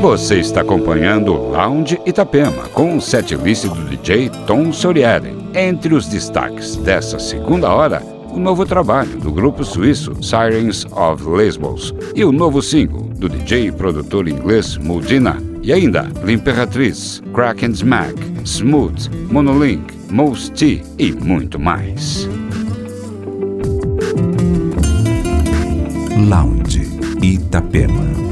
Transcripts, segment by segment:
Você está acompanhando o Lounge Itapema com o setlist do DJ Tom Sorieri. Entre os destaques dessa segunda hora, o novo trabalho do grupo suíço Sirens of Lesbos e o novo single do DJ e produtor inglês Muldina. E ainda L'Imperatriz, Crack and Smack, Smooth, Monolink, Most T e muito mais. Lounge Itapema.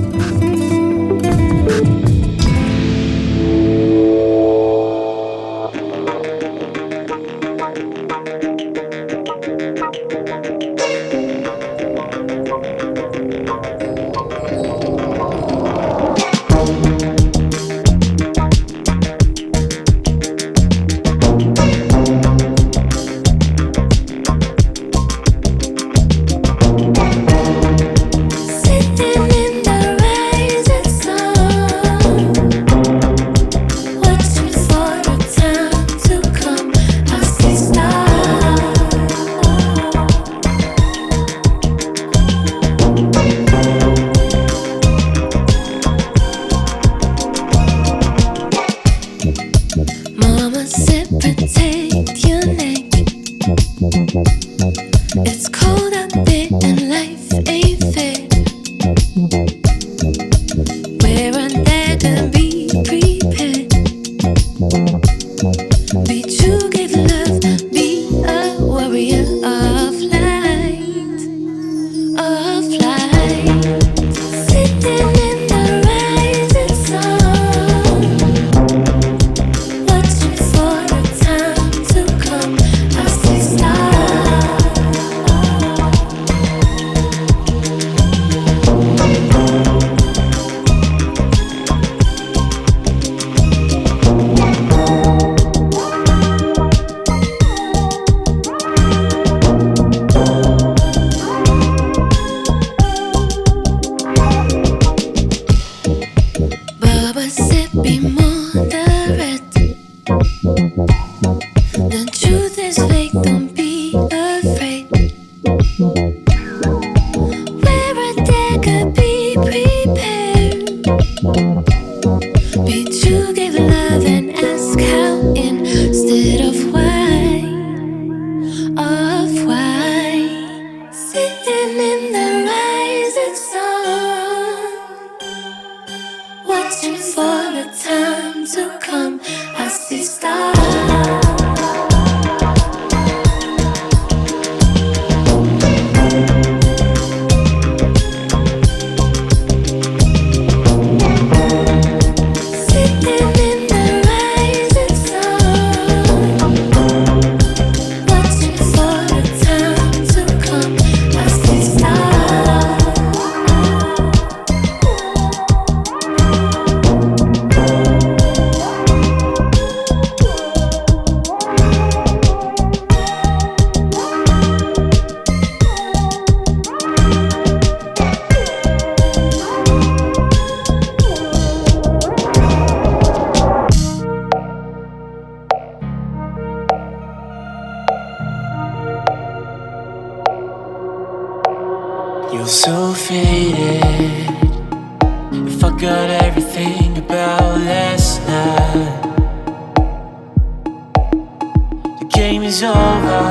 game is over.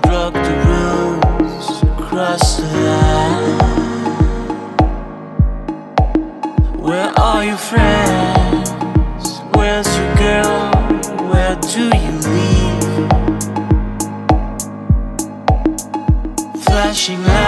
Broke the rules, crossed the line. Where are your friends? Where's your girl? Where do you live? Flashing lights.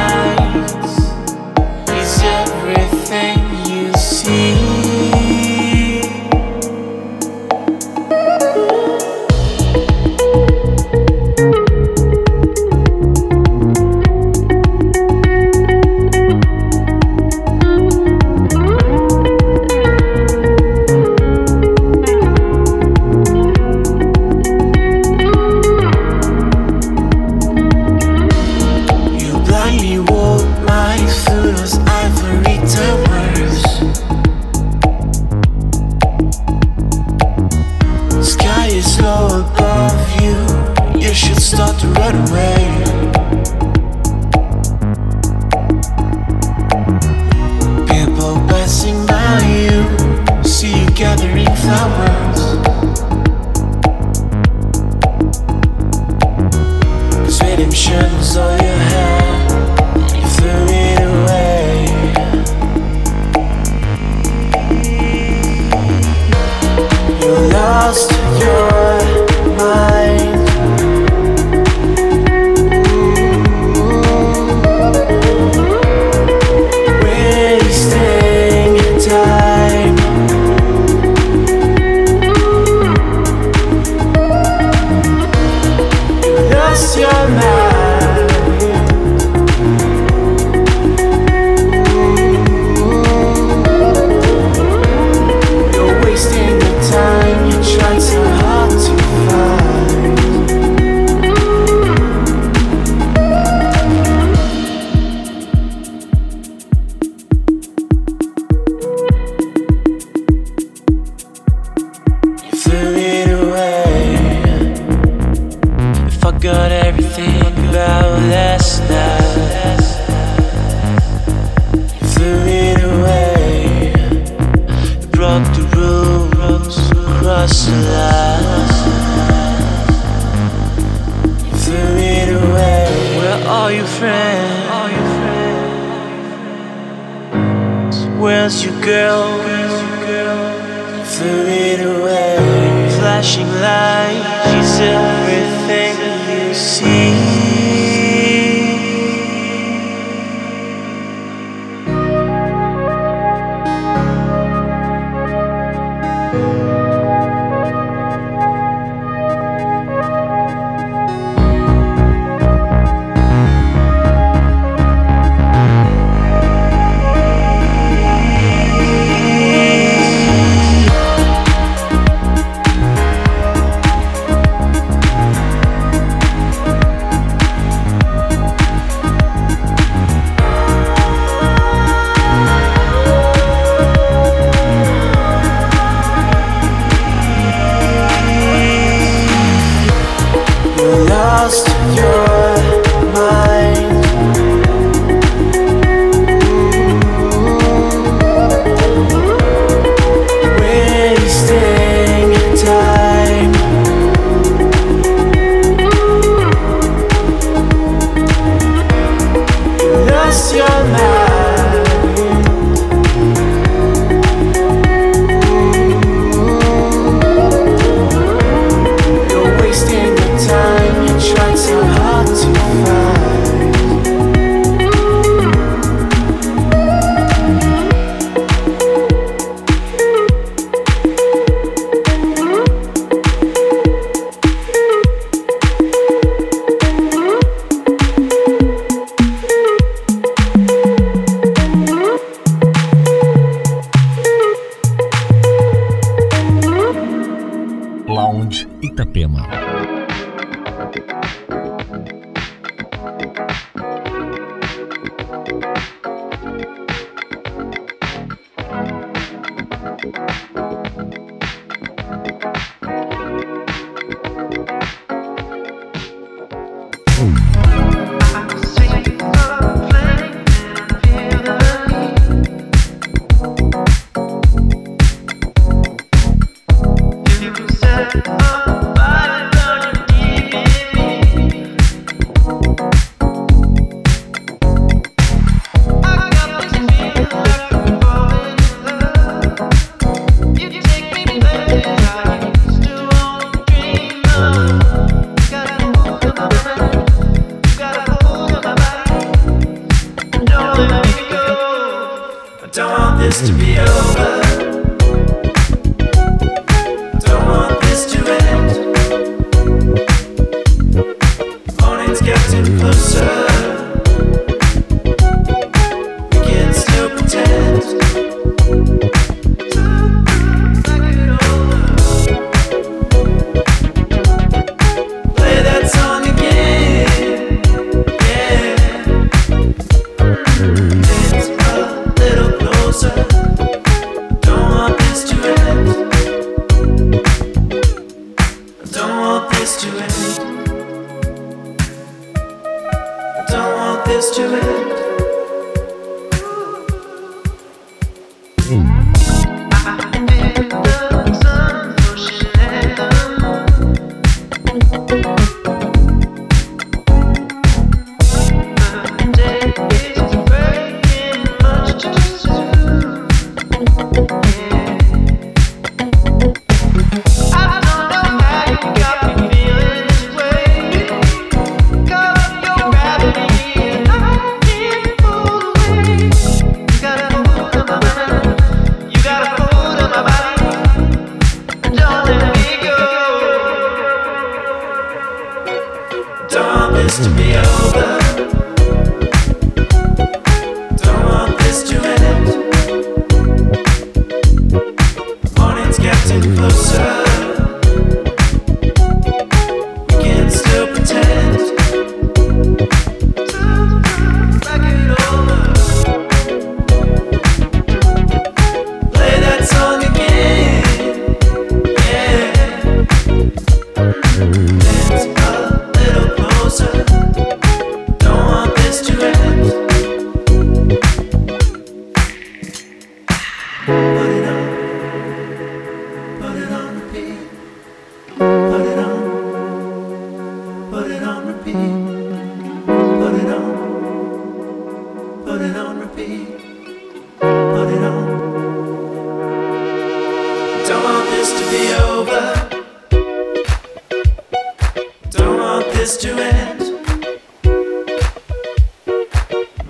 this to end.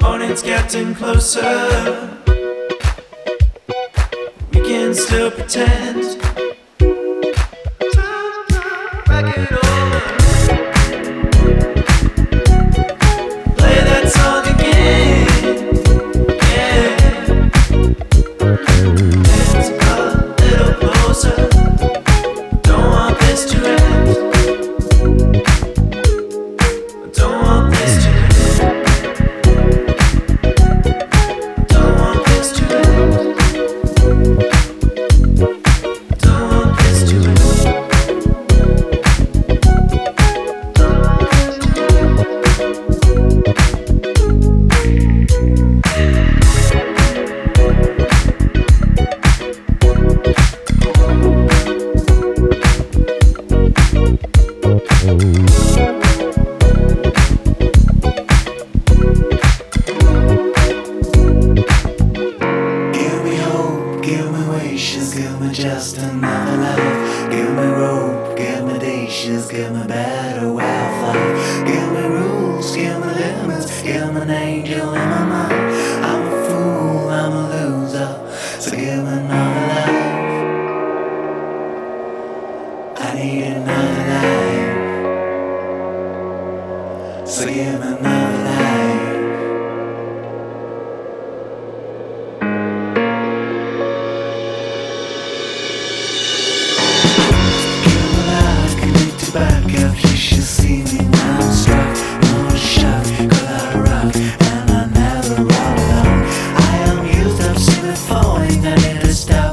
Morning's getting closer. We can still pretend. And carefree.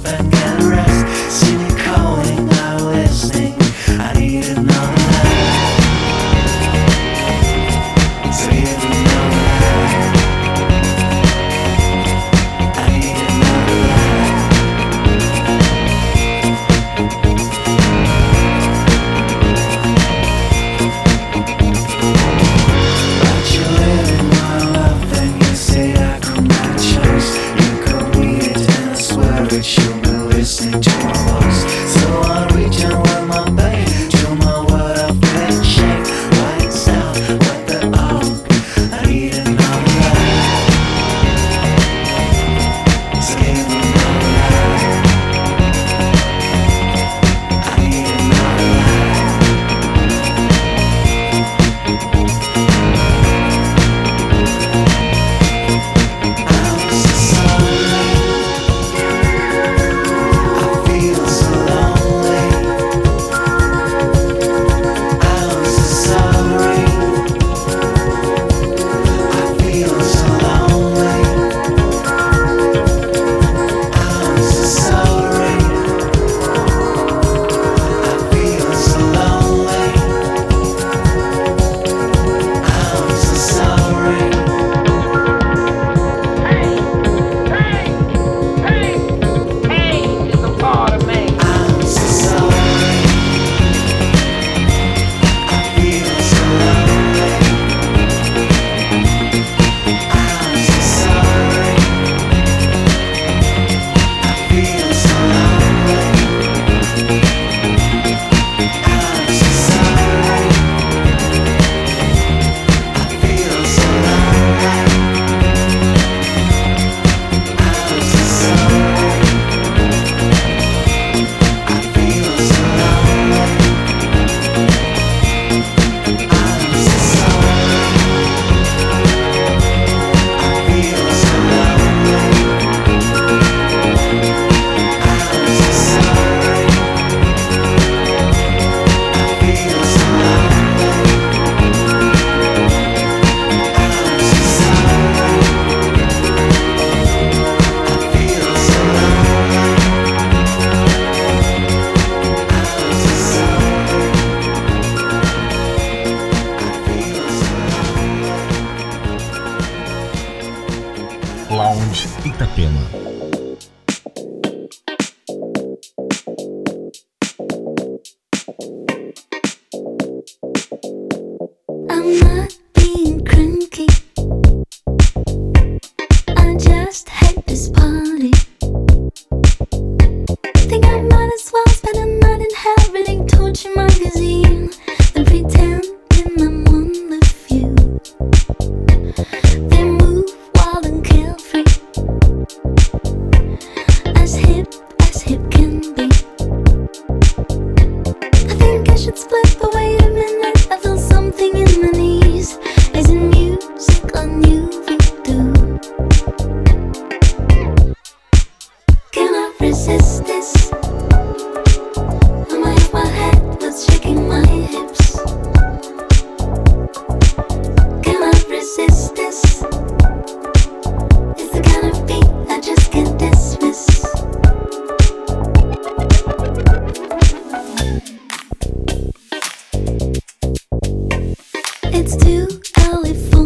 It's too early for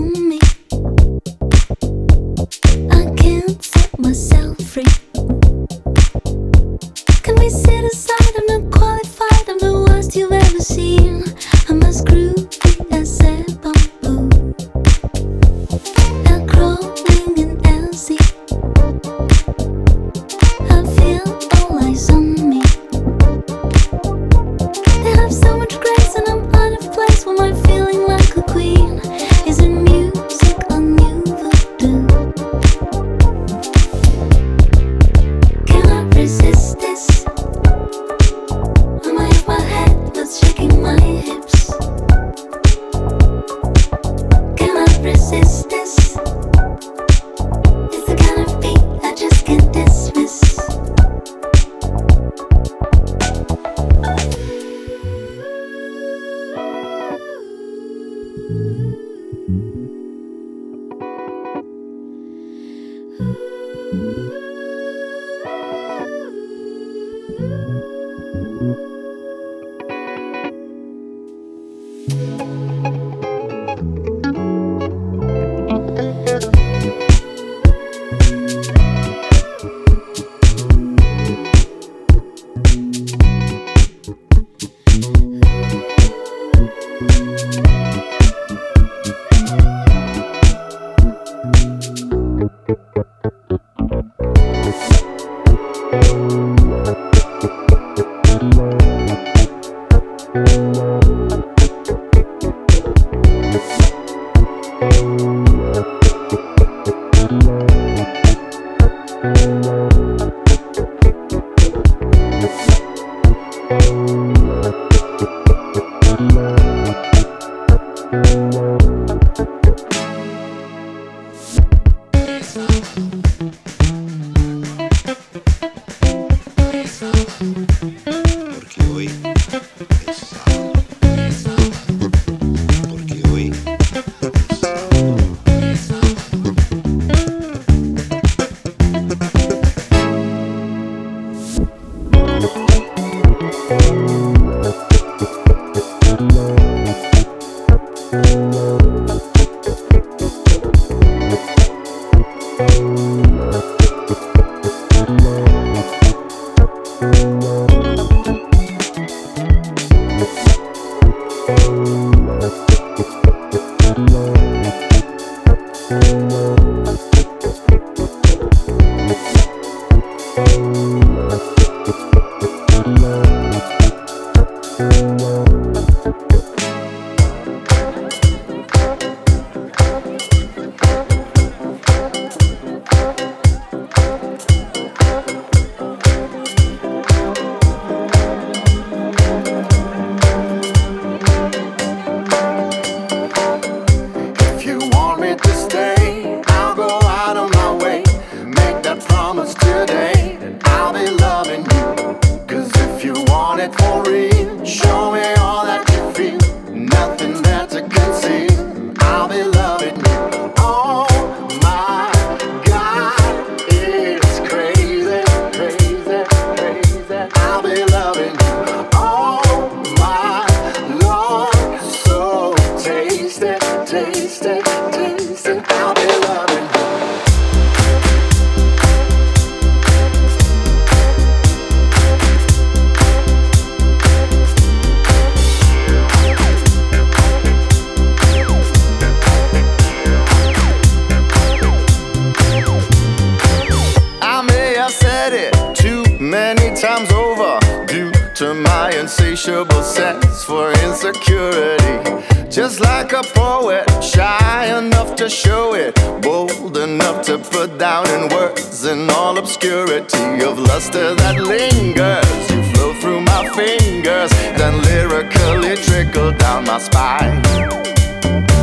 just like a poet, shy enough to show it, bold enough to put down in words in all obscurity of luster that lingers. You flow through my fingers, then lyrically trickle down my spine.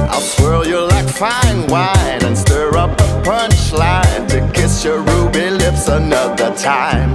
I'll swirl you like fine wine and stir up a punchline to kiss your ruby lips another time.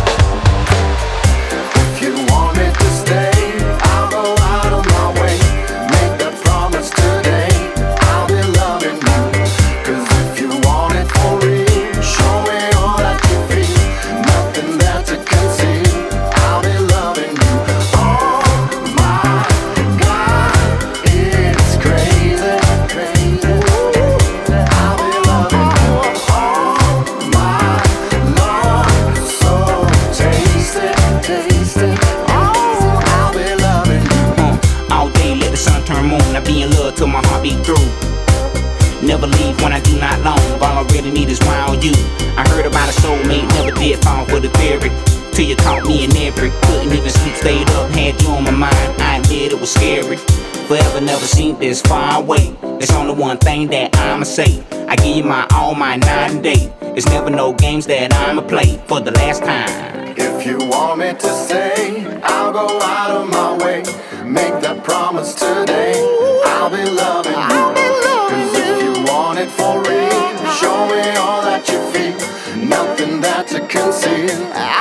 no games that I'ma play for the last time. If you want me to stay, I'll go out of my way. Make that promise today. I'll be loving you. I'll be loving Cause you. if you want it for real, show me all that you feel. Nothing that to conceal.